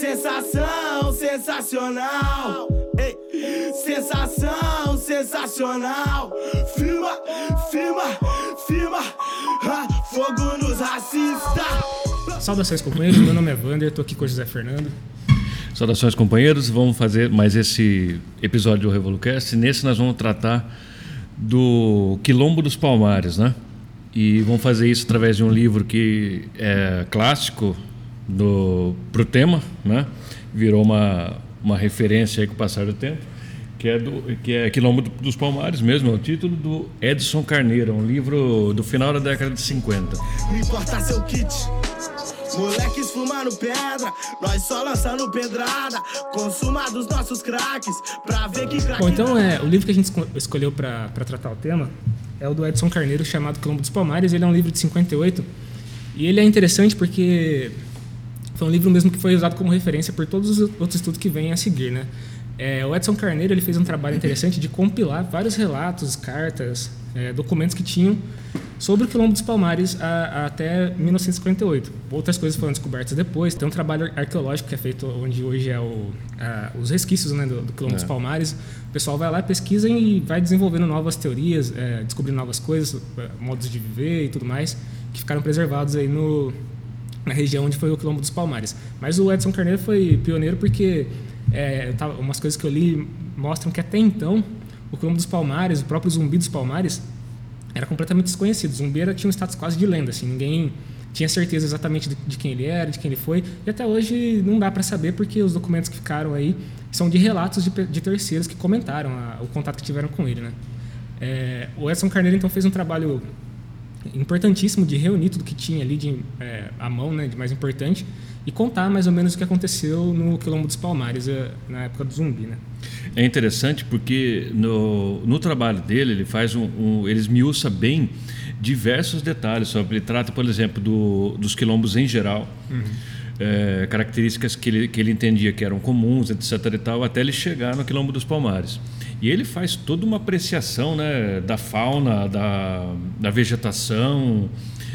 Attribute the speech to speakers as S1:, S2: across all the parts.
S1: Sensação sensacional. Ei, sensação sensacional. Firma, firma, firma. Ah, fogo nos racistas.
S2: Saudações, companheiros. Meu nome é Vander, tô aqui com o José Fernando.
S3: Saudações, companheiros. Vamos fazer mais esse episódio do Revolucast. Nesse nós vamos tratar do Quilombo dos Palmares, né? E vamos fazer isso através de um livro que é clássico para o tema, né? Virou uma, uma referência aí com o passar do tempo, que é, do, que é Quilombo dos Palmares mesmo, é o título do Edson Carneiro, um livro do final da década de 50.
S1: Me importa seu kit. Moleques fumando pedra, nós só lançando pedrada. Consuma dos nossos craques, pra ver que craque.
S2: Bom, então é, o livro que a gente esco- escolheu para tratar o tema é o do Edson Carneiro, chamado Quilombo dos Palmares. Ele é um livro de 58 e ele é interessante porque foi um livro mesmo que foi usado como referência por todos os outros estudos que vêm a seguir, né? É, o Edson Carneiro ele fez um trabalho interessante de compilar vários relatos, cartas, é, documentos que tinham sobre o Quilombo dos Palmares a- a- até 1958. Outras coisas foram descobertas depois. Tem um trabalho arqueológico que é feito onde hoje é o, a- os resquícios né, do, do Quilombo dos
S3: É.
S2: Palmares. O pessoal vai lá, pesquisa e vai desenvolvendo novas teorias, é, descobrindo novas coisas, é, modos de viver e tudo mais, que ficaram preservados aí no, na região onde foi o Quilombo dos Palmares. Mas o Edson Carneiro foi pioneiro porque é, umas coisas que eu li mostram que até então o Quilombo dos Palmares, o próprio Zumbi dos Palmares, era completamente desconhecido. Zumbi era, tinha um status quase de lenda, assim, ninguém tinha certeza exatamente de, de quem ele era, de quem ele foi, e até hoje não dá para saber porque os documentos que ficaram aí são de relatos de, de terceiros que comentaram a- o contato que tiveram com ele, né? É, o Edson Carneiro então fez um trabalho importantíssimo de reunir tudo que tinha ali de é, à mão, né, de mais importante, e contar mais ou menos o que aconteceu no Quilombo dos Palmares eh, na época do Zumbi, né?
S3: É interessante porque no, no trabalho dele ele faz um, um ele esmiuça bem diversos detalhes sobre ele trata por exemplo do, dos quilombos em geral é, características que ele, que ele entendia que eram comuns etc e tal até ele chegar no quilombo dos Palmares e ele faz toda uma apreciação né, da fauna da, da vegetação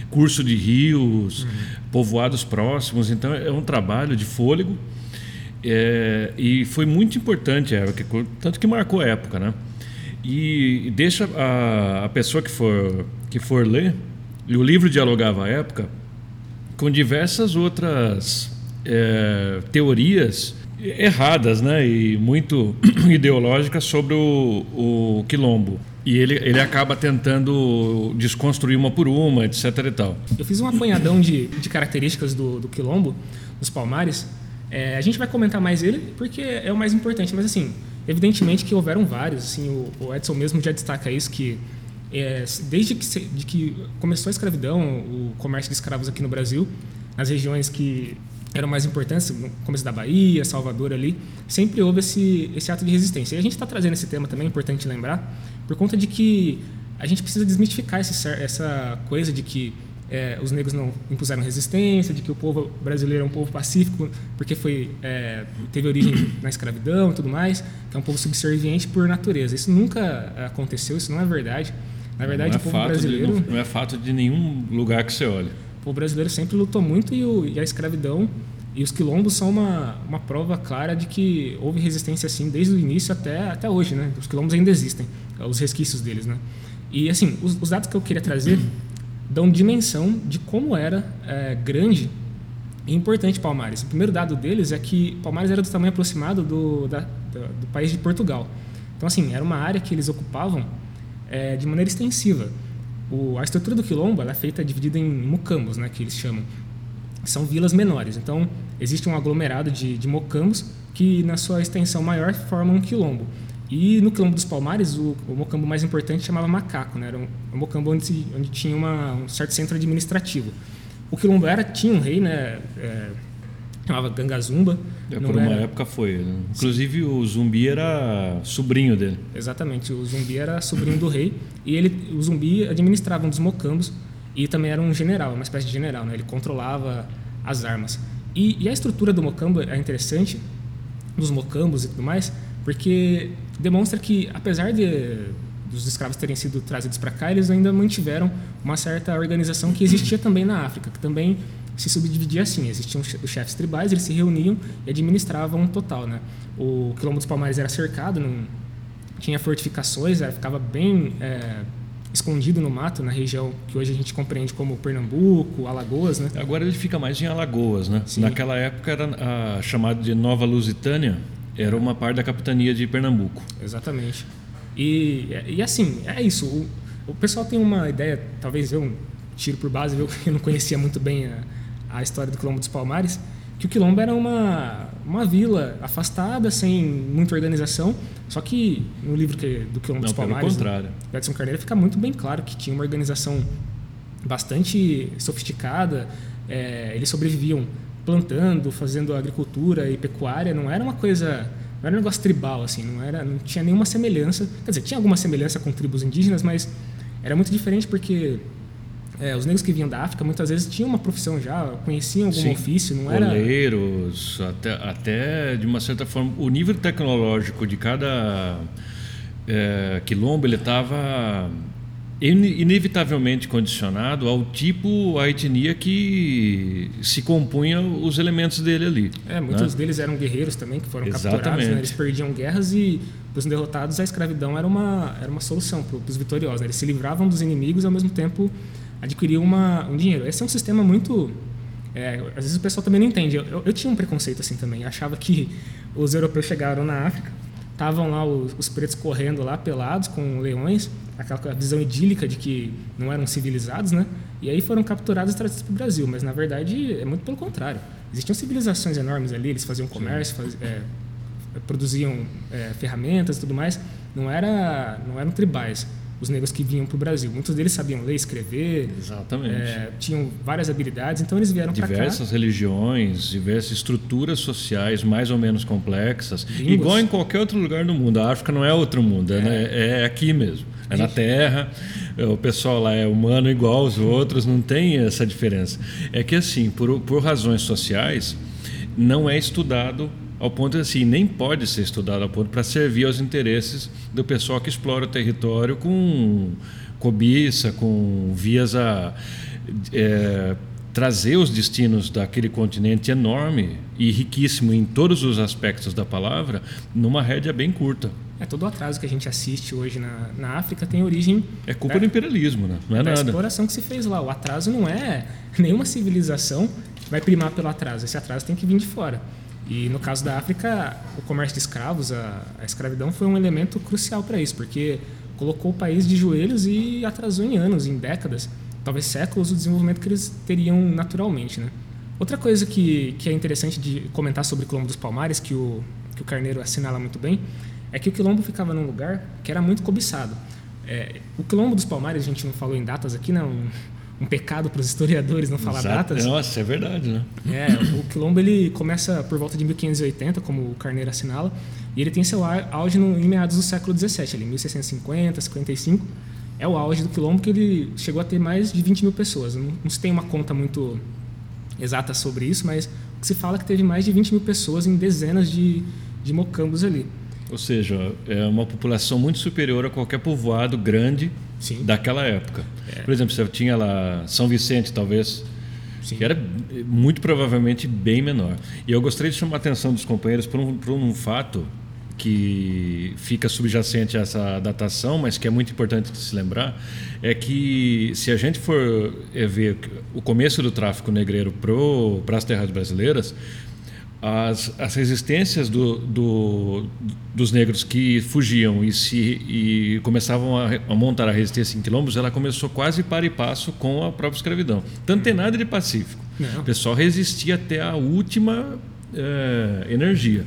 S3: curso de rios povoados próximos. Então é um trabalho de fôlego. É, e foi muito importante, é, tanto que marcou a época, né? E deixa a, a pessoa que for, que for ler, e o livro dialogava à época com diversas outras é, teorias erradas, né? E muito ideológicas sobre o, o quilombo. E ele, ele acaba tentando desconstruir uma por uma, etc e tal.
S2: Eu fiz um apanhadão de, de características do, do Quilombo, dos Palmares. É, a gente vai comentar mais ele porque é o mais importante, mas assim, evidentemente que houveram vários. Assim, o, o Edson mesmo já destaca isso que é, desde que, se- de que começou a escravidão, o comércio de escravos aqui no Brasil, nas regiões que eram mais importantes, no começo da Bahia, Salvador ali, sempre houve esse, esse ato de resistência. E a gente está trazendo esse tema também, é importante lembrar, por conta de que a gente precisa desmistificar esse essa coisa de que é, os negros não impuseram resistência, de que o povo brasileiro é um povo pacífico porque foi é, teve origem na escravidão e tudo mais, que é um povo subserviente por natureza. Isso nunca aconteceu, isso não é verdade. Na verdade,
S3: não,
S2: o
S3: é
S2: povo
S3: fato
S2: brasileiro,
S3: de, não, não é fato de nenhum lugar que você olhe.
S2: O brasileiro sempre lutou muito e, o- e a escravidão e os quilombos são uma, uma prova clara de que houve resistência assim desde o início até, até hoje, né? Os quilombos ainda existem, os resquícios deles, né? E assim, os, os dados que eu queria trazer dão dimensão de como era é, grande e importante Palmares. O primeiro dado deles é que Palmares era do tamanho aproximado do, da- do país de Portugal. Então, assim, era uma área que eles ocupavam é, de maneira extensiva. O- a estrutura do quilombo é feita dividida em mocambos, né, que eles chamam. São vilas menores. Então, existe um aglomerado de, de mocambos que, na sua extensão maior, formam um quilombo. E no quilombo dos Palmares, o, o mocambo mais importante chamava Macaco, né? Era um, um mocambo onde, se- onde tinha uma, um certo centro administrativo. O quilombo era, tinha um rei, né? É, chamava Gangazumba.
S3: É,
S2: não
S3: por uma
S2: era-
S3: época foi. né? Inclusive o zumbi era sobrinho dele.
S2: Exatamente, o zumbi era sobrinho do rei e ele, o zumbi administrava um dos mocambos e também era um general, uma espécie de general, né? ele controlava as armas. E, e a estrutura do mocambo é interessante, dos mocambos e tudo mais, porque demonstra que, apesar de dos escravos terem sido trazidos para cá, eles ainda mantiveram uma certa organização que existia também na África, que também se subdividia assim. Existiam os chefes tribais, eles se reuniam e administravam um total. Né? O Quilombo dos Palmares era cercado, não tinha fortificações, era, ficava bem é, escondido no mato, na região que hoje a gente compreende como Pernambuco, Alagoas. Né?
S3: Agora ele fica mais em Alagoas. Né? Naquela época era a, chamada de Nova Lusitânia, era uma parte da capitania de Pernambuco.
S2: Exatamente. E, e assim, é isso. O, o pessoal tem uma ideia, talvez eu tiro por base, eu não conhecia muito bem a, a história do Quilombo dos Palmares, que o Quilombo era uma, uma vila afastada, sem muita organização. Só que no livro que, do Quilombo
S3: não,
S2: dos Palmares,
S3: contrário.
S2: do Edson Carneiro, fica muito bem claro que tinha uma organização bastante sofisticada. É, eles sobreviviam plantando, fazendo agricultura e pecuária. Não era uma coisa não era um negócio tribal assim, não era, não tinha nenhuma semelhança. Quer dizer, tinha alguma semelhança com tribos indígenas, mas era muito diferente porque é, os negros que vinham da África muitas vezes tinham uma profissão já, conheciam algum Sim. ofício, não era.
S3: Oleiros, até, até de uma certa forma. O nível tecnológico de cada é, quilombo ele estava inevitavelmente condicionado ao tipo, à etnia que se compunha os elementos dele ali.
S2: É, muitos né? deles eram guerreiros também, que foram Exatamente. capturados, né? eles perdiam guerras e para os derrotados a escravidão era uma, era uma solução para os vitoriosos. Né? Eles se livravam dos inimigos e ao mesmo tempo adquiriam uma, um dinheiro. Esse é um sistema muito... É, às vezes o pessoal também não entende. Eu, eu, eu tinha um preconceito assim também. Eu achava que os europeus chegaram na África, estavam lá os, os pretos correndo lá pelados com leões aquela visão idílica de que não eram civilizados, né? E aí foram capturados e trazidos para o Brasil. Mas na verdade é muito pelo contrário. Existiam civilizações enormes ali. Eles faziam comércio, faz, é, produziam é, ferramentas, e tudo mais. Não era, não eram tribais os negros que vinham para o Brasil. Muitos deles sabiam ler, escrever.
S3: É,
S2: tinham várias habilidades, então eles vieram para cá.
S3: Diversas religiões, diversas estruturas sociais mais ou menos complexas. Línguas. Igual em qualquer outro lugar do mundo. A África não é outro mundo, é, né? é aqui mesmo é na Terra, o pessoal lá é humano igual aos outros, não tem essa diferença. É que assim, por, por razões sociais, não é estudado ao ponto assim, nem pode ser estudado ao ponto para servir aos interesses do pessoal que explora o território com cobiça, com vias a é, trazer os destinos daquele continente enorme e riquíssimo em todos os aspectos da palavra numa rédea bem curta.
S2: É todo o atraso que a gente assiste hoje na, na África tem origem.
S3: É culpa da, do imperialismo, né? Não é
S2: da
S3: nada.
S2: exploração que se fez lá. O atraso não é nenhuma civilização vai primar pelo atraso. Esse atraso tem que vir de fora. E no caso da África, o comércio de escravos, a, a escravidão foi um elemento crucial para isso, porque colocou o país de joelhos e atrasou em anos, em décadas, talvez séculos, o desenvolvimento que eles teriam naturalmente, né? Outra coisa que, que é interessante de comentar sobre o Colombo dos Palmares, que o, que o Carneiro assinala muito bem, é que o quilombo ficava num lugar que era muito cobiçado. É, o quilombo dos Palmares, a gente não falou em datas aqui. Né? Um, pecado para os historiadores não falar Exato. datas.
S3: Nossa, é verdade, né?
S2: É, o quilombo ele começa por volta de 1580, como o Carneiro assinala, e ele tem seu auge no, em meados do século XVII, ali 1650, 55. É o auge do quilombo que ele chegou a ter mais de 20 mil pessoas. Não, não se tem uma conta muito exata sobre isso, mas o que se fala é que teve mais de 20 mil pessoas em dezenas de, de mocambos ali.
S3: Ou seja, é uma população muito superior a qualquer povoado grande Sim. daquela época. É. Por exemplo, você tinha lá São Vicente, talvez, Sim. que era muito provavelmente bem menor. E eu gostaria de chamar a atenção dos companheiros para um, um fato que fica subjacente a essa datação, mas que é muito importante de se lembrar, é que se a gente for ver o começo do tráfico negreiro para as terras brasileiras, as, as resistências do, do, dos negros que fugiam e, se, e começavam a, a, montar a resistência em quilombos, ela começou quase para e passo com a própria escravidão. Tanto tem nada de pacífico. Não. O pessoal resistia até a última é, energia.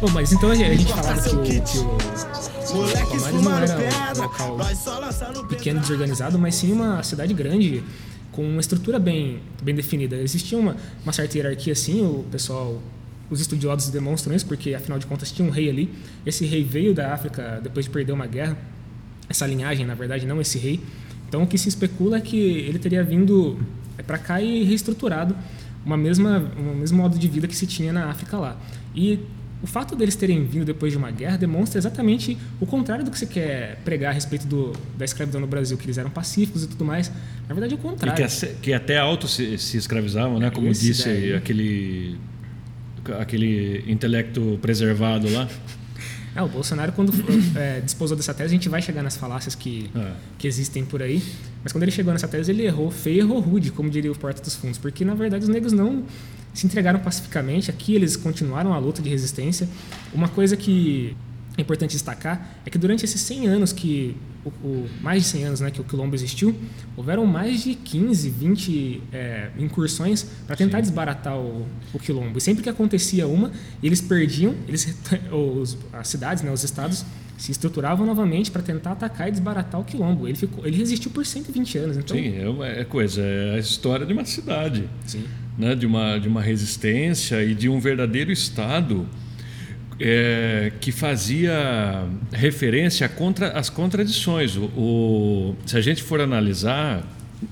S2: Bom, mas então a gente falava que o, que o Não era um local pequeno, desorganizado, mas sim uma cidade grande, com uma estrutura bem, bem definida. Existia uma, uma certa hierarquia, assim, o pessoal os estudiosos demonstram isso, porque afinal de contas tinha um rei ali. Esse rei veio da África depois de perder uma guerra. Essa linhagem, na verdade, não esse rei. Então o que se especula é que ele teria vindo para cá e reestruturado uma mesma, um mesmo modo de vida que se tinha na África lá. E o fato deles terem vindo depois de uma guerra demonstra exatamente o contrário do que você quer pregar a respeito do, da escravidão no Brasil, que eles eram pacíficos e tudo mais. Na verdade, é o contrário.
S3: E que, que até alto se, se escravizavam, né? Como Esse disse daí. aquele, aquele intelecto preservado lá.
S2: É, o Bolsonaro, quando é, disposou dessa tese, a gente vai chegar nas falácias que, é. que existem por aí. Mas quando ele chegou nessa tese, ele errou feio, errou rude, como diria o Porta dos Fundos. Porque, na verdade, os negros não se entregaram pacificamente. Aqui eles continuaram a luta de resistência. Uma coisa que é importante destacar é que durante esses 100 anos que o, o, mais de 100 anos né, que o quilombo existiu, houveram mais de 15, 20 é, incursões para tentar Sim. desbaratar o, o, quilombo. E sempre que acontecia uma, eles perdiam, eles, os, as cidades, né, os estados, se estruturavam novamente para tentar atacar e desbaratar o quilombo. Ele, ficou, ele resistiu por 120 anos. Então...
S3: Sim, é, é coisa, é a história de uma cidade, Sim. Né, de, uma, de uma resistência e de um verdadeiro estado é, que fazia referência contra, às contradições. O, o, se a gente for analisar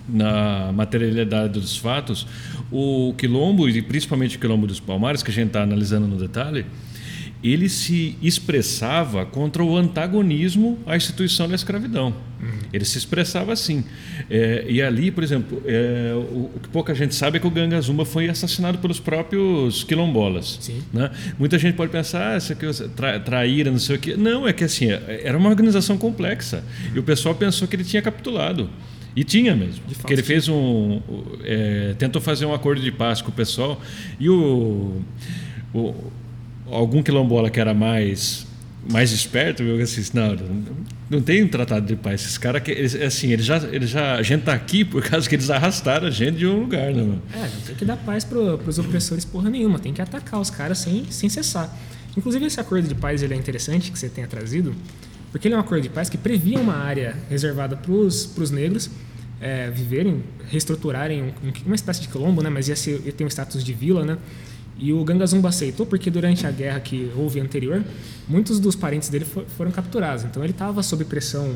S3: na materialidade dos fatos, o quilombo, e principalmente o quilombo dos Palmares, que a gente está analisando no detalhe, ele se expressava contra o antagonismo à instituição da escravidão. Uhum. Ele se expressava assim. É, e ali, por exemplo, é, o, o, que pouca gente sabe é que o Ganga Zumba foi assassinado pelos próprios quilombolas. Né? Muita gente pode pensar, ah, isso aqui tra, traíra, não sei o quê. Não, é que assim, é, era uma organização complexa. E o pessoal pensou que ele tinha capitulado. E tinha mesmo. Porque ele fez um. É, tentou fazer um acordo de paz com o pessoal. E o, o algum quilombola que era mais mais esperto, viu? Assim, não, não tem um tratado de paz. Esses caras, eles, assim, eles já, eles já, a gente tá aqui por causa que eles arrastaram a gente de um lugar, né, mano?
S2: É, não tem que dar paz pro, pros opressores porra nenhuma, tem que atacar os caras sem, sem cessar. Inclusive, esse acordo de paz ele é interessante que você tenha trazido, porque ele é um acordo de paz que previa uma área reservada pros, pros negros é, viverem, reestruturarem um, uma espécie de quilombo, né? Mas ia, ser, ia ter um status de vila, né? E o Gangazumba aceitou porque durante a guerra que houve anterior, muitos dos parentes dele foram capturados. Então ele estava sob pressão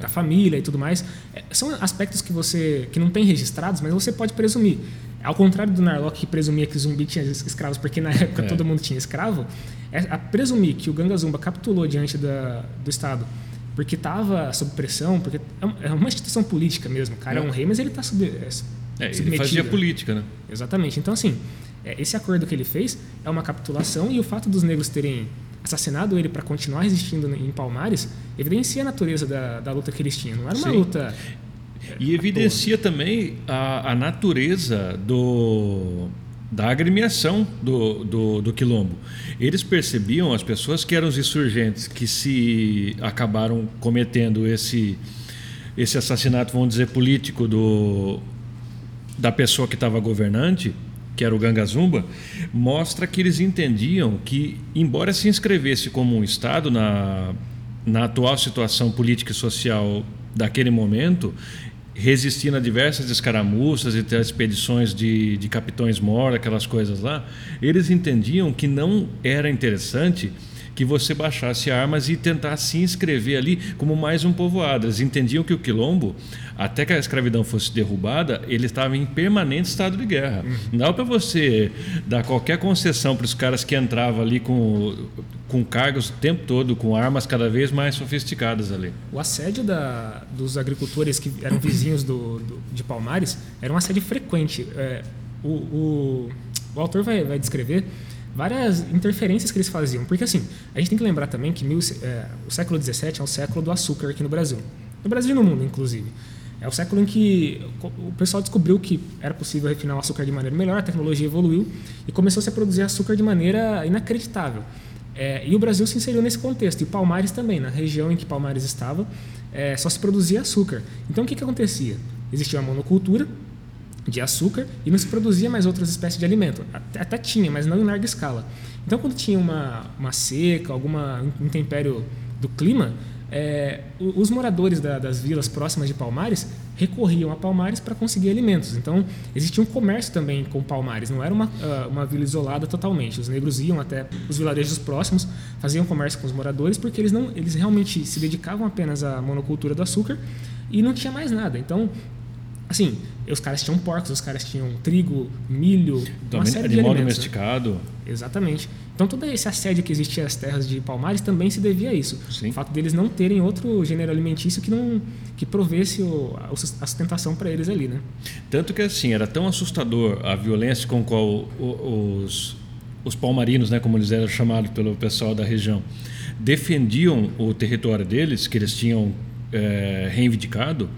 S2: da família e tudo mais. É, são aspectos que você que não tem registrados, mas você pode presumir. Ao contrário do Narlock que presumia que zumbi tinha escravos porque na época é. todo mundo tinha escravo, é a presumir que o Gangazumba capitulou diante da, do Estado porque estava sob pressão, porque é, é uma instituição política mesmo. O cara é, é um rei, mas ele está sob, é,
S3: é, ele fazia política, né?
S2: Exatamente. Então, assim, é, esse acordo que ele fez é uma capitulação e o fato dos negros terem assassinado ele para continuar resistindo em Palmares evidencia a natureza da, da luta que eles tinham. Não era uma Sim. luta.
S3: E evidencia também a, a natureza do, da agremiação do, do, do, quilombo. Eles percebiam, as pessoas que eram os insurgentes, que se acabaram cometendo esse, esse assassinato, vamos dizer, político do, da pessoa que estava governante, que era o Gangazumba, mostra que eles entendiam que, embora se inscrevesse como um Estado na, na atual situação política e social daquele momento, resistindo a diversas escaramuças e expedições de, de capitões mor, aquelas coisas lá, eles entendiam que não era interessante que você baixasse armas e tentasse se inscrever ali como mais um povoado. Eles entendiam que o quilombo, até que a escravidão fosse derrubada, ele estava em permanente estado de guerra. Uhum. Não dá para você dar qualquer concessão para os caras que entravam ali com, com cargos o tempo todo, com armas cada vez mais sofisticadas ali.
S2: O assédio da, dos agricultores que eram vizinhos do, do, de Palmares era um assédio frequente. É, o, o, o autor vai, vai descrever várias interferências que eles faziam. Porque assim, a gente tem que lembrar também que mil, é, o século XVII é o século do açúcar aqui no Brasil. No Brasil e no mundo, inclusive. É o século em que o pessoal descobriu que era possível refinar o açúcar de maneira melhor, a tecnologia evoluiu e começou-se a produzir açúcar de maneira inacreditável. É, e o Brasil se inseriu nesse contexto, e Palmares também, na região em que Palmares estava, é, só se produzia açúcar. Então o que, que acontecia? Existia uma monocultura, de açúcar e não se produzia mais outras espécies de alimento. Até, até tinha, mas não em larga escala. Então, quando tinha uma, uma seca, alguma intempério do clima, é, os moradores da, das vilas próximas de Palmares recorriam a Palmares para conseguir alimentos. Então, existia um comércio também com Palmares, não era uma, ah, uma vila isolada totalmente. Os negros iam até os vilarejos próximos, faziam comércio com os moradores, porque eles, não, eles realmente se dedicavam apenas à monocultura do açúcar e não tinha mais nada. Então, assim, os caras tinham porcos, os caras tinham trigo, milho,
S3: Então,
S2: uma série de alimentos. né?
S3: domesticado.
S2: Exatamente. Então todo esse assédio que existia às terras de Palmares também se devia a isso.
S3: Sim.
S2: O fato deles não terem outro gênero alimentício que não que provesse o, a sustentação para eles ali, né?
S3: Tanto que assim, era tão assustador a violência com qual os, os palmarinos, né, como eles eram chamados pelo pessoal da região, defendiam o território deles, que eles tinham eh, reivindicado,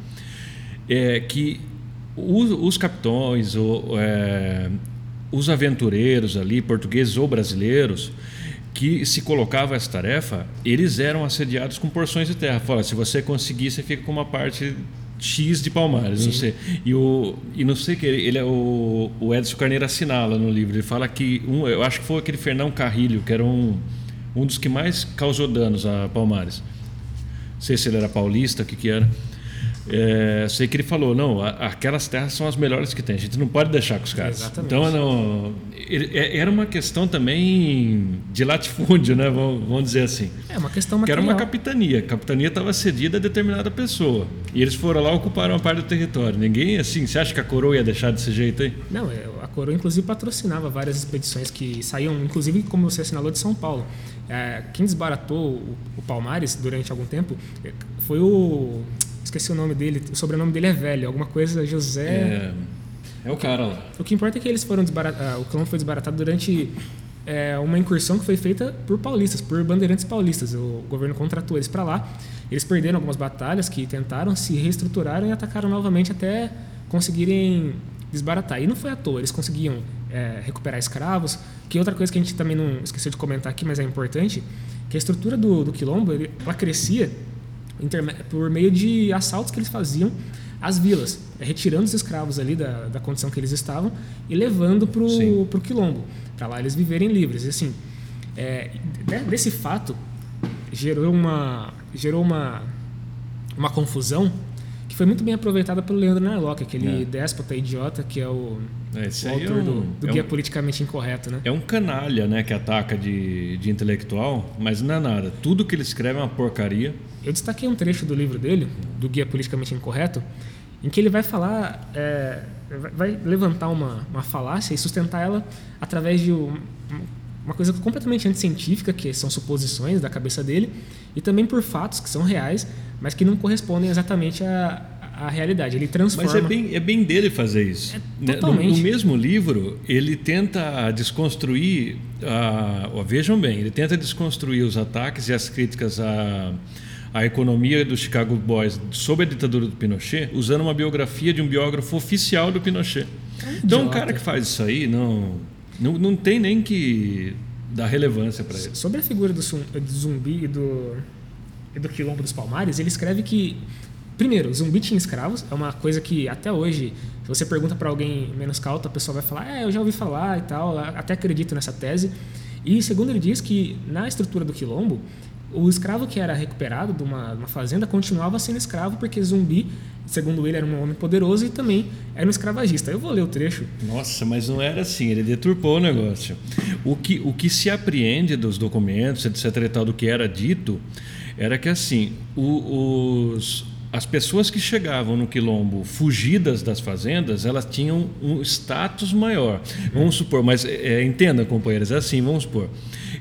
S3: é que os, os capitões, o- é, os aventureiros ali, portugueses ou brasileiros, que se colocavam essa tarefa, eles eram assediados com porções de terra. Fala, se você conseguir, você fica com uma parte X de Palmares, não sei. E, o, e não sei que ele, ele é o, o Edson Carneiro assinala no livro. Ele fala que um, eu acho que foi aquele Fernão Carrilho, que era um, um dos que mais causou danos a Palmares. Não sei se ele era paulista, o que que era. É, sei que ele falou, não, a- aquelas terras são as melhores que tem, a gente não pode deixar com os caras.
S2: Exatamente.
S3: Então, não, é- era uma questão também de latifúndio, né? Vamos, dizer assim.
S2: É uma questão
S3: Que era
S2: material.
S3: uma capitania. A capitania estava cedida a determinada pessoa. E eles foram lá e ocuparam uma parte do território. Ninguém, assim, você acha que a coroa ia deixar desse jeito aí?
S2: Não, é, a coroa inclusive patrocinava várias expedições que saíam, inclusive como você assinalou, de São Paulo. É, quem desbaratou o, Palmares durante algum tempo foi o. Esqueci o nome dele, o sobrenome dele é velho, alguma coisa José.
S3: É, é o cara lá.
S2: O que importa é que eles foram desbaratados, o quilombo foi desbaratado durante é, uma incursão que foi feita por paulistas, por bandeirantes paulistas. O governo contratou eles para lá. Eles perderam algumas batalhas que tentaram, se reestruturaram e atacaram novamente até conseguirem desbaratar. E não foi à toa, eles conseguiam é, recuperar escravos. Que outra coisa que a gente também não esqueceu de comentar aqui, mas é importante, que a estrutura do, do quilombo ele, ela crescia por meio de assaltos que eles faziam às vilas, é, retirando os escravos ali da, da condição que eles estavam e levando para o quilombo, para lá eles viverem livres. E assim, é, de- desse fato gerou uma gerou uma uma confusão que foi muito bem aproveitada pelo Leandro Narlock, aquele
S3: É.
S2: déspota idiota que é o,
S3: É,
S2: o
S3: aí é
S2: autor
S3: um-
S2: do, do
S3: é
S2: Guia
S3: um-
S2: Politicamente Incorreto, né?
S3: É um canalha, né, que ataca de, de intelectual, mas não é nada. Tudo que ele escreve é uma porcaria.
S2: Eu destaquei um trecho do livro dele, do Guia Politicamente Incorreto, em que ele vai falar, é, vai- levantar uma, uma falácia e sustentar ela através de um- uma coisa completamente anticientífica, que são suposições da cabeça dele, e também por fatos que são reais, mas que não correspondem exatamente à, à realidade. Ele transforma.
S3: Mas é bem, é bem dele fazer isso. Né? No,
S2: É totalmente.
S3: no mesmo livro, ele tenta desconstruir. A, ó, vejam bem, ele tenta desconstruir os ataques e as críticas à, à economia do Chicago Boys sobre a ditadura do Pinochet, usando uma biografia de um biógrafo oficial do Pinochet. Então, um cara que faz isso aí não, não, não tem nem que dar relevância para ele.
S2: Sobre a figura do, zum- do zumbi e do, e do quilombo dos palmares, ele escreve que, primeiro, zumbi tinha escravos, é uma coisa que até hoje, se você pergunta para alguém menos cauto, a pessoa vai falar, é, eu já ouvi falar e tal, até acredito nessa tese. E segundo ele diz que na estrutura do quilombo, o escravo que era recuperado de uma, uma fazenda continuava sendo escravo porque zumbi, segundo ele, era um homem poderoso e também era um escravagista. Eu vou ler o trecho.
S3: Nossa, mas não era assim, ele deturpou o negócio. O que, o que se apreende dos documentos, etc. e tal, do que era dito, era que assim, o- os, as pessoas que chegavam no quilombo fugidas das fazendas, elas tinham um status maior. Vamos supor, mas é, entenda, companheiros, é assim, vamos supor.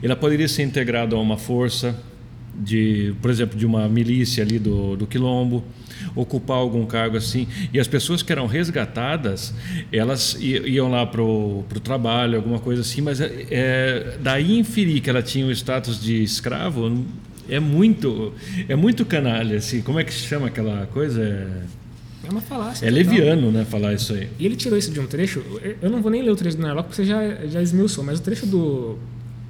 S3: Ela poderia ser integrada a uma força de, por exemplo, de uma milícia ali do, do quilombo, ocupar algum cargo assim. E as pessoas que eram resgatadas, elas iam lá para o trabalho, alguma coisa assim, mas é, é, daí inferir que ela tinha o status de escravo é muito, é muito canalha. Assim. Como é que se chama aquela coisa? É,
S2: É uma falácia.
S3: é
S2: total.
S3: leviano, né, falar isso aí.
S2: E ele tirou isso de um trecho. eu- Eu não vou nem ler o trecho do Narlock porque você já, já esmiuçou, mas o trecho do,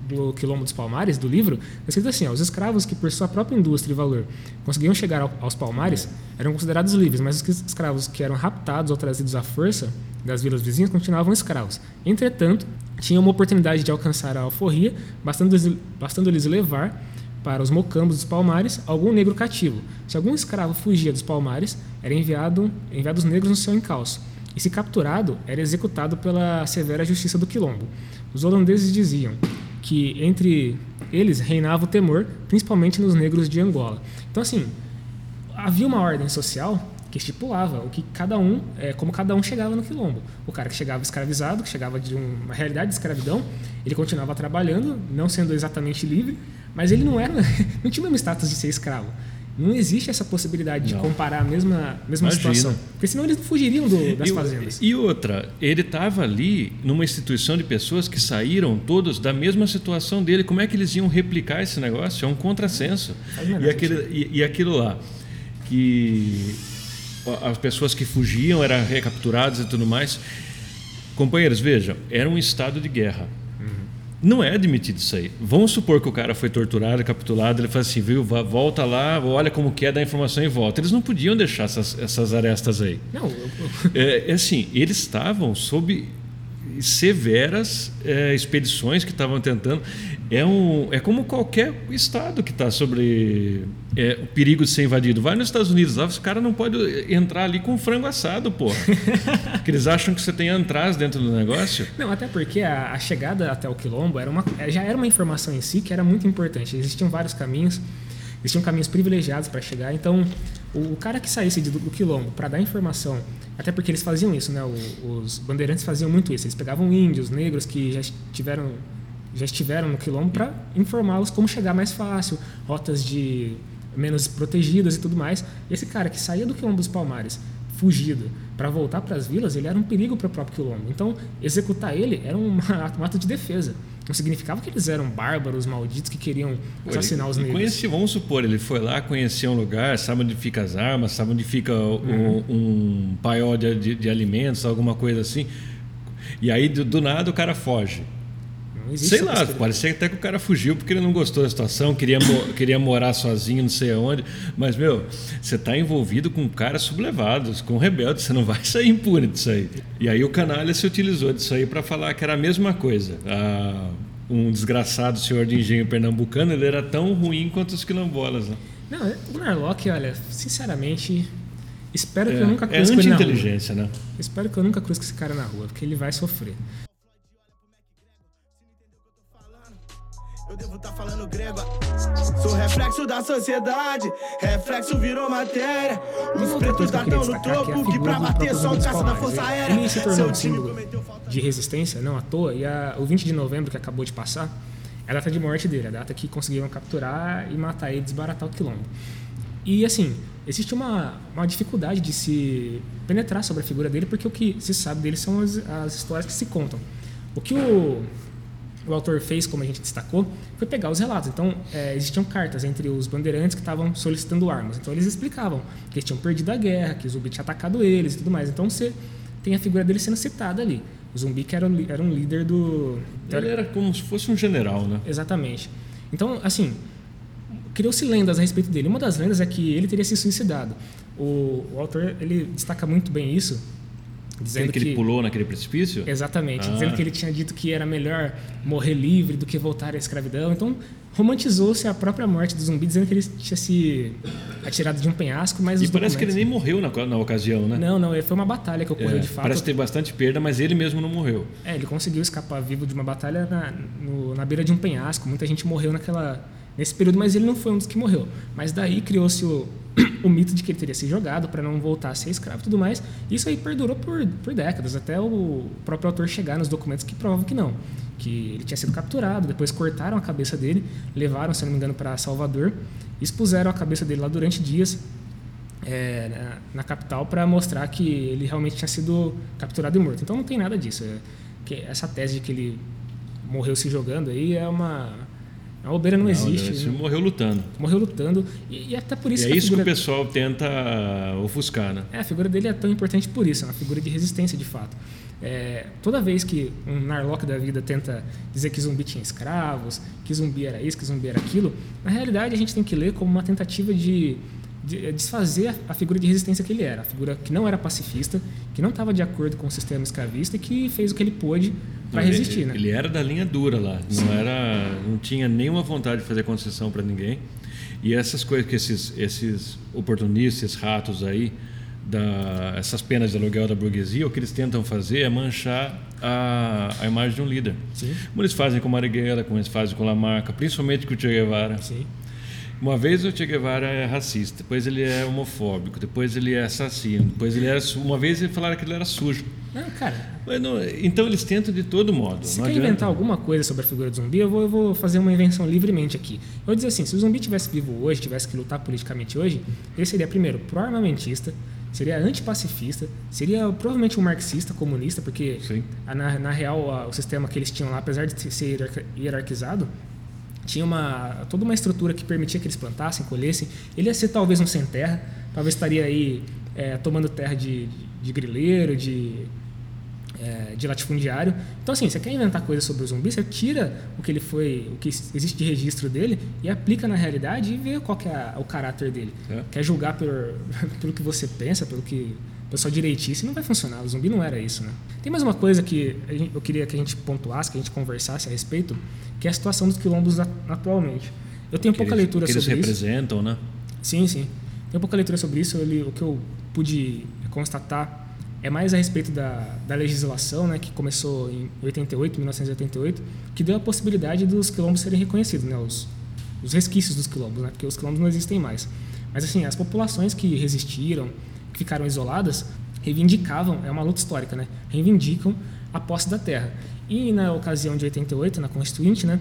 S2: do Quilombo dos Palmares, do livro, é escrito assim: ó, os escravos que, por sua própria indústria e valor, conseguiam chegar ao- aos Palmares eram considerados livres, mas os escravos que eram raptados ou trazidos à força das vilas vizinhas continuavam escravos. Entretanto, tinham uma oportunidade de alcançar a alforria, bastando-lhes bastando-lhes levar para os mocambos dos palmares algum negro cativo. Se algum escravo fugia dos palmares, era enviado enviados negros no seu encalço. E se capturado, era executado pela severa justiça do quilombo. Os holandeses diziam que entre eles reinava o temor, principalmente nos negros de Angola. Então assim, havia uma ordem social que estipulava o que cada um, é, como cada um chegava no quilombo. O cara que chegava escravizado, que chegava de uma realidade de escravidão, ele continuava trabalhando, não sendo exatamente livre, mas ele não era, não tinha o mesmo status de ser escravo. Não existe essa possibilidade de não. comparar a mesma, mesma situação. Porque senão eles fugiriam do, das
S3: e,
S2: fazendas.
S3: E outra, ele estava ali numa instituição de pessoas que saíram todos da mesma situação dele. Como é que eles iam replicar esse negócio? É um contrassenso. E, aquele, e, e aquilo lá, que as pessoas que fugiam eram recapturadas e tudo mais. Companheiros, vejam, era um estado de guerra. Não é admitido isso aí. Vamos supor que o cara foi torturado, capturado, ele fala assim, viu, volta lá, olha como que é, dá informação e volta. Eles não podiam deixar essas, essas arestas aí.
S2: Não. Eu...
S3: É, é assim, eles estavam sob severas é, expedições que estavam tentando. É, um, é como qualquer estado que está sobre é, o perigo de ser invadido. Vai nos Estados Unidos, lá os caras não podem entrar ali com frango assado, pô. porque eles acham que você tem antraz dentro do negócio.
S2: Não, até porque a, a, chegada até o quilombo era uma, já era uma informação em si que era muito importante. Existiam vários caminhos, existiam caminhos privilegiados para chegar. Então, o, o, cara que saísse do, do quilombo para dar informação, até porque eles faziam isso, né? O, os bandeirantes faziam muito isso. Eles pegavam índios, negros que já tiveram já estiveram no quilombo para informá-los como chegar mais fácil, rotas de menos protegidas e tudo mais. E esse cara que saía do quilombo dos Palmares, fugido, para voltar para as vilas, ele era um perigo para o próprio quilombo. Então, executar ele era um ato de defesa. Não significava que eles eram bárbaros, malditos, que queriam assassinar os negros.
S3: Conheci, vamos supor, ele foi lá, conhecia um lugar, sabe onde fica as armas, sabe onde fica uhum. um, um paiol de, de, de, alimentos, alguma coisa assim. E aí, do, do nada, o cara foge. Sei lá, parecia até que o cara fugiu porque ele não gostou da situação, queria, queria morar sozinho, não sei aonde. Mas, meu, você está envolvido com caras sublevados, com rebeldes, você não vai sair impune disso aí. E aí o canalha se utilizou disso aí para falar que era a mesma coisa. Ah, um desgraçado senhor de engenho pernambucano, ele era tão ruim quanto os quilombolas. Né?
S2: Não, o Narlock, olha, sinceramente, espero
S3: é,
S2: que eu nunca
S3: cruze é com ele na rua. né?
S2: Espero que eu nunca cruze com esse cara na rua, porque ele vai sofrer.
S1: Eu devo tá falando grego. Sou reflexo da sociedade, reflexo virou matéria. Os pretos tá tão no topo que pra bater só o caça da Força Aérea.
S2: Ele se tornou um símbolo de resistência, não à toa, e a, o 20 de novembro que acabou de passar é a data de morte dele, a data que conseguiram capturar e matar ele, desbaratar o quilombo. E assim, existe uma, uma dificuldade de se penetrar sobre a figura dele, porque o que se sabe dele são as, as histórias que se contam. O que o o autor fez, como a gente destacou, foi pegar os relatos. Então, é, existiam cartas entre os bandeirantes que estavam solicitando armas. Então, eles explicavam que eles tinham perdido a guerra, que o zumbi tinha atacado eles e tudo mais. Então, você tem a figura dele sendo citada ali. O zumbi que era, era um líder do...
S3: Ele era como se fosse um general, né?
S2: Exatamente. Então, assim, criou-se lendas a respeito dele. Uma das lendas é que ele teria se suicidado. O, o autor ele destaca muito bem isso
S3: Dizendo que, que, ele pulou naquele precipício?
S2: Exatamente. Ah. Dizendo que ele tinha dito que era melhor morrer livre do que voltar à escravidão. Então, romantizou-se a própria morte do zumbi, dizendo que ele tinha se atirado de um penhasco, mas
S3: E parece que ele nem morreu na, na ocasião, né?
S2: Não, não. Foi uma batalha que ocorreu é, de fato.
S3: Parece ter bastante perda, mas ele mesmo não morreu.
S2: É, ele conseguiu escapar vivo de uma batalha na, no, na beira de um penhasco. Muita gente morreu naquela nesse período, mas ele não foi um dos que morreu. Mas daí criou-se o, o mito de que ele teria se jogado para não voltar a ser escravo e tudo mais. Isso aí perdurou por, por décadas, até o próprio autor chegar nos documentos que provam que não. Que ele tinha sido capturado, depois cortaram a cabeça dele, levaram, se não me engano, para Salvador, expuseram a cabeça dele lá durante dias é, na, na, capital para mostrar que ele realmente tinha sido capturado e morto. Então não tem nada disso. É, essa tese de que ele morreu se jogando aí é uma a bobeira não, não existe. Ele
S3: né? morreu lutando.
S2: Morreu lutando. E, e até por isso.
S3: E é isso figura... que o pessoal tenta ofuscar, né?
S2: É, a figura dele é tão importante por isso, é uma figura de resistência de fato. É, toda vez que um Narlock da vida tenta dizer que zumbi tinha escravos, que zumbi era isso, que zumbi era aquilo, na realidade a gente tem que ler como uma tentativa de desfazer a figura de resistência que ele era. A figura que não era pacifista, que não estava de acordo com o sistema escravista e que fez o que ele pôde para resistir,
S3: ele,
S2: né?
S3: Ele era da linha dura lá, não era, não tinha nenhuma vontade de fazer concessão para ninguém. E essas coisas que esses esses oportunistas, esses ratos aí, da, essas penas de aluguel da burguesia, o que eles tentam fazer é manchar a, a imagem de um líder.
S2: Sim.
S3: Como eles fazem com Marighella, como eles fazem com Lamarca, principalmente com o Che Guevara.
S2: Sim.
S3: Uma vez o Che Guevara é racista, depois ele é homofóbico, depois ele é assassino, depois ele era. Uma vez ele falaram que ele era sujo.
S2: Não, cara.
S3: Não, então eles tentam de todo modo.
S2: Se quer adianta. inventar alguma coisa sobre a figura do zumbi, eu vou, eu vou, fazer uma invenção livremente aqui. Eu vou dizer assim: se o zumbi tivesse vivo hoje, tivesse que lutar politicamente hoje, ele seria, primeiro, pró-armamentista, seria antipacifista, seria provavelmente um marxista, comunista, porque na, na, real a, o sistema que eles tinham lá, apesar de ser hierarquizado, tinha uma, toda uma estrutura que permitia que eles plantassem, colhessem. Ele ia ser talvez um sem terra, talvez estaria aí é, tomando terra de, de, de grileiro, de, é, de latifundiário. Então, assim, você quer inventar coisas sobre o zumbi, você tira o que ele foi, o que existe de registro dele e aplica na realidade e vê qual é a, o caráter dele. É. Quer julgar por, pelo que você pensa, pelo que pessoal direitice, não vai funcionar. O zumbi não era isso, né? Tem mais uma coisa que eu queria que a gente pontuasse, que a gente conversasse a respeito, que é a situação dos quilombos atualmente. Eu tenho que pouca
S3: eles,
S2: leitura
S3: que
S2: sobre
S3: eles representam,
S2: isso.
S3: né?
S2: Sim, sim. Tenho pouca leitura sobre isso. Eu, o que eu pude constatar é mais a respeito da, da legislação, né, que começou em 88, 1988, que deu a possibilidade dos quilombos serem reconhecidos, né, os, os resquícios dos quilombos, né, porque os quilombos não existem mais. Mas assim, as populações que resistiram, ficaram isoladas, reivindicavam, é uma luta histórica, né, reivindicam a posse da terra. E na ocasião de 88, na Constituinte, né,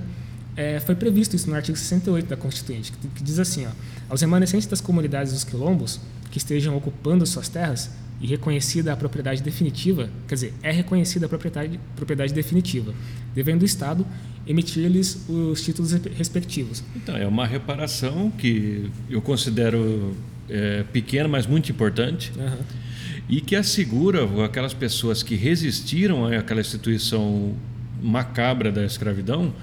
S2: é, foi previsto isso no artigo 68 da Constituinte, que, que diz assim: ó, aos remanescentes das comunidades dos quilombos que estejam ocupando suas terras e reconhecida a propriedade definitiva, quer dizer, é reconhecida a propriedade, propriedade definitiva, devendo o Estado emitir-lhes os títulos respectivos.
S3: Então, é uma reparação que eu considero é, pequena, mas muito importante. Uhum e que assegura aquelas pessoas que resistiram àquela instituição macabra da escravidão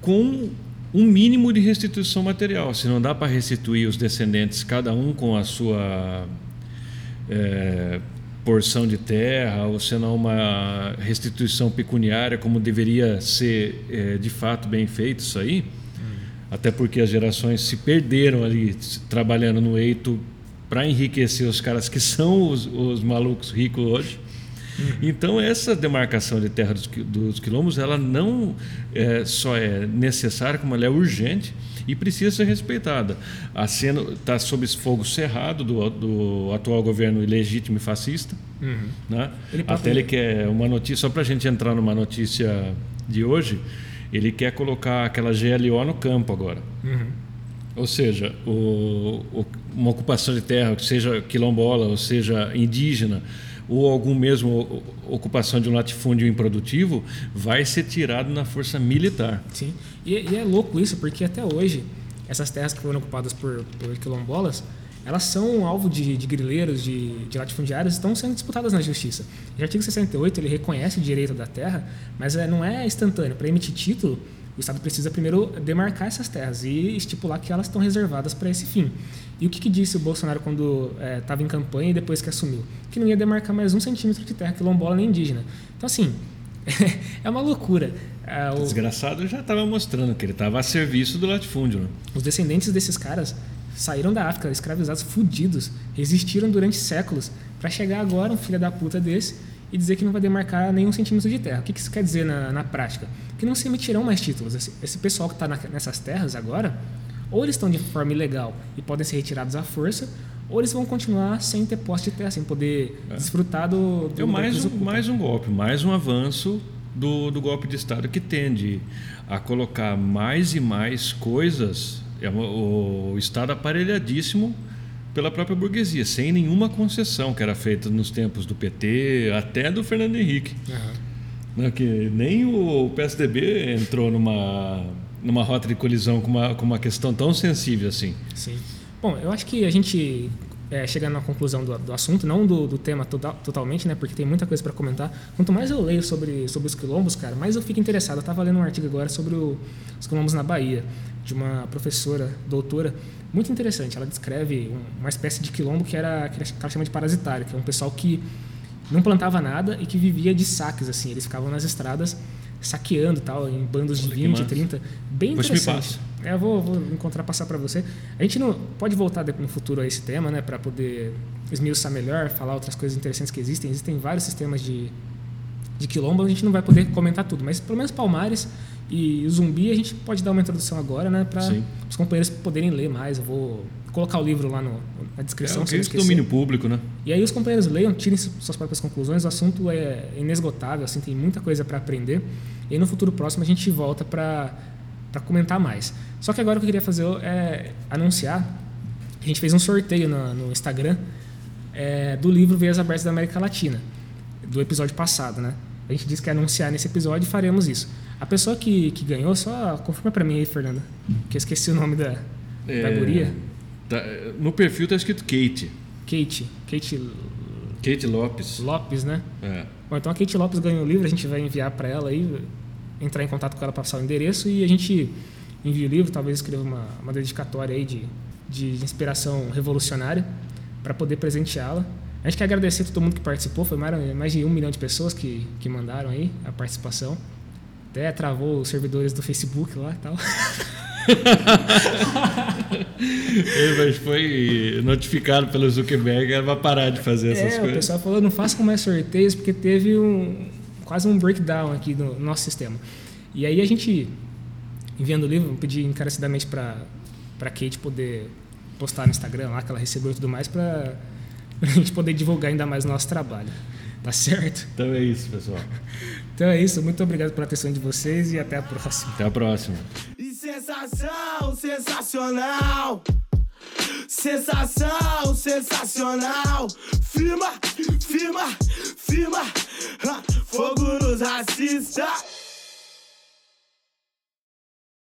S3: com um mínimo de restituição material. Se não dá para restituir os descendentes, cada um com a sua é, porção de terra, ou se não uma restituição pecuniária, como deveria ser é, de fato bem feito isso aí. Até porque as gerações se perderam ali trabalhando no eito para enriquecer os caras que são os, os malucos ricos hoje. Uhum. Então essa demarcação de terra dos, dos quilombos, ela não é, só é necessária, como ela é urgente e precisa ser respeitada. A cena está sob fogo cerrado do, do, atual governo ilegítimo e fascista. Uhum. Né? Ele Até ele quer uma notícia, só para a gente entrar numa notícia de hoje, ele quer colocar aquela GLO no campo agora. Uhum. Ou seja, o, o, uma ocupação de terra, seja quilombola, ou seja indígena, ou algum mesmo ocupação de um latifúndio improdutivo, vai ser tirado na força militar.
S2: Sim, e, e é louco isso, porque até hoje, essas terras que foram ocupadas por, por quilombolas, elas são alvo de, de grileiros, de, de, latifundiários, estão sendo disputadas na justiça. O artigo 68 ele reconhece o direito da terra, mas é, não é instantâneo. Para emitir título, o Estado precisa primeiro demarcar essas terras e estipular que elas estão reservadas para esse fim. E o que, que disse o Bolsonaro quando estava é, em campanha e depois que assumiu? Que não ia demarcar mais um centímetro de terra quilombola nem indígena. Então, assim, é uma loucura.
S3: É, o desgraçado já estava mostrando que ele estava a serviço do latifúndio. Né?
S2: Os descendentes desses caras saíram da África escravizados, fudidos, resistiram durante séculos para chegar agora um filho da puta desse e dizer que não vai demarcar nenhum centímetro de terra. O que isso quer dizer na, na prática? Que não se emitirão mais títulos. Esse, esse pessoal que está nessas terras agora, ou eles estão de forma ilegal e podem ser retirados à força, ou eles vão continuar sem ter posse de terra, sem poder é. desfrutar do. do
S3: é mais, um, mais um golpe, mais um avanço do, do golpe de Estado que tende a colocar mais e mais coisas. É, o, o Estado aparelhadíssimo pela própria burguesia, sem nenhuma concessão que era feita nos tempos do PT, até do Fernando Henrique. Uhum. Que nem o PSDB entrou numa, numa rota de colisão com uma, com uma questão tão sensível assim.
S2: Sim. Bom, eu acho que a gente é, chegando na conclusão do, do assunto, não do, do tema total, totalmente, né, porque tem muita coisa para comentar. Quanto mais eu leio sobre, sobre os quilombos, cara, mais eu fico interessado. Eu estava lendo um artigo agora sobre o, os quilombos na Bahia, de uma professora, doutora, muito interessante. Ela descreve uma espécie de quilombo que era que ela chama de parasitário, que é um pessoal que não plantava nada e que vivia de saques assim. Eles ficavam nas estradas saqueando tal, em bandos de 20, 30. Bem interessante. É, eu vou, vou encontrar passar para você. A gente não pode voltar no futuro a esse tema, né, para poder esmiuçar melhor, falar outras coisas interessantes que existem. Existem vários sistemas de de Quilombo, a gente não vai poder comentar tudo, mas pelo menos Palmares e o Zumbi a gente pode dar uma introdução agora, né, para os companheiros poderem ler mais. Eu vou colocar o livro lá no, na descrição.
S3: É, se domínio público, né?
S2: E aí os companheiros leiam, tirem suas próprias conclusões. O assunto é inesgotável, assim, tem muita coisa para aprender. E aí no futuro próximo a gente volta para comentar mais. Só que agora o que eu queria fazer é anunciar. A gente fez um sorteio no, no Instagram é, do livro Veias Abertas da América Latina, do episódio passado, né? A gente disse que ia anunciar nesse episódio e faremos isso. A pessoa que, que ganhou, só confirma para mim aí, Fernanda, que eu esqueci o nome da, é, da guria.
S3: Tá, no perfil tá escrito Kate.
S2: Kate. Kate.
S3: Kate Lopes.
S2: Lopes, né?
S3: É.
S2: Bom, então a Kate Lopes ganhou o livro, a gente vai enviar para ela aí, entrar em contato com ela para passar o endereço e a gente envia o livro, talvez escreva uma, uma dedicatória aí de, de inspiração revolucionária para poder presenteá-la. A gente quer agradecer a todo mundo que participou, foi mais, de um milhão de pessoas que, que mandaram aí a participação. Até travou os servidores do Facebook lá e tal.
S3: Mas foi notificado pelo Zuckerberg para parar de fazer essas
S2: é,
S3: coisas.
S2: O pessoal falou, não faça mais sorteios, porque teve um, quase um breakdown aqui no nosso sistema. E aí a gente, enviando o livro, pedi encarecidamente para Kate poder postar no Instagram lá, que ela recebeu e tudo mais, para a gente poder divulgar ainda mais o nosso trabalho. Tá certo?
S3: Então é isso, pessoal.
S2: Então é isso. Muito obrigado pela atenção de vocês e até a próxima.
S3: Até a próxima.
S1: E sensação, sensacional. Sensação, sensacional. Firma, firma, firma. Fogo nos racistas.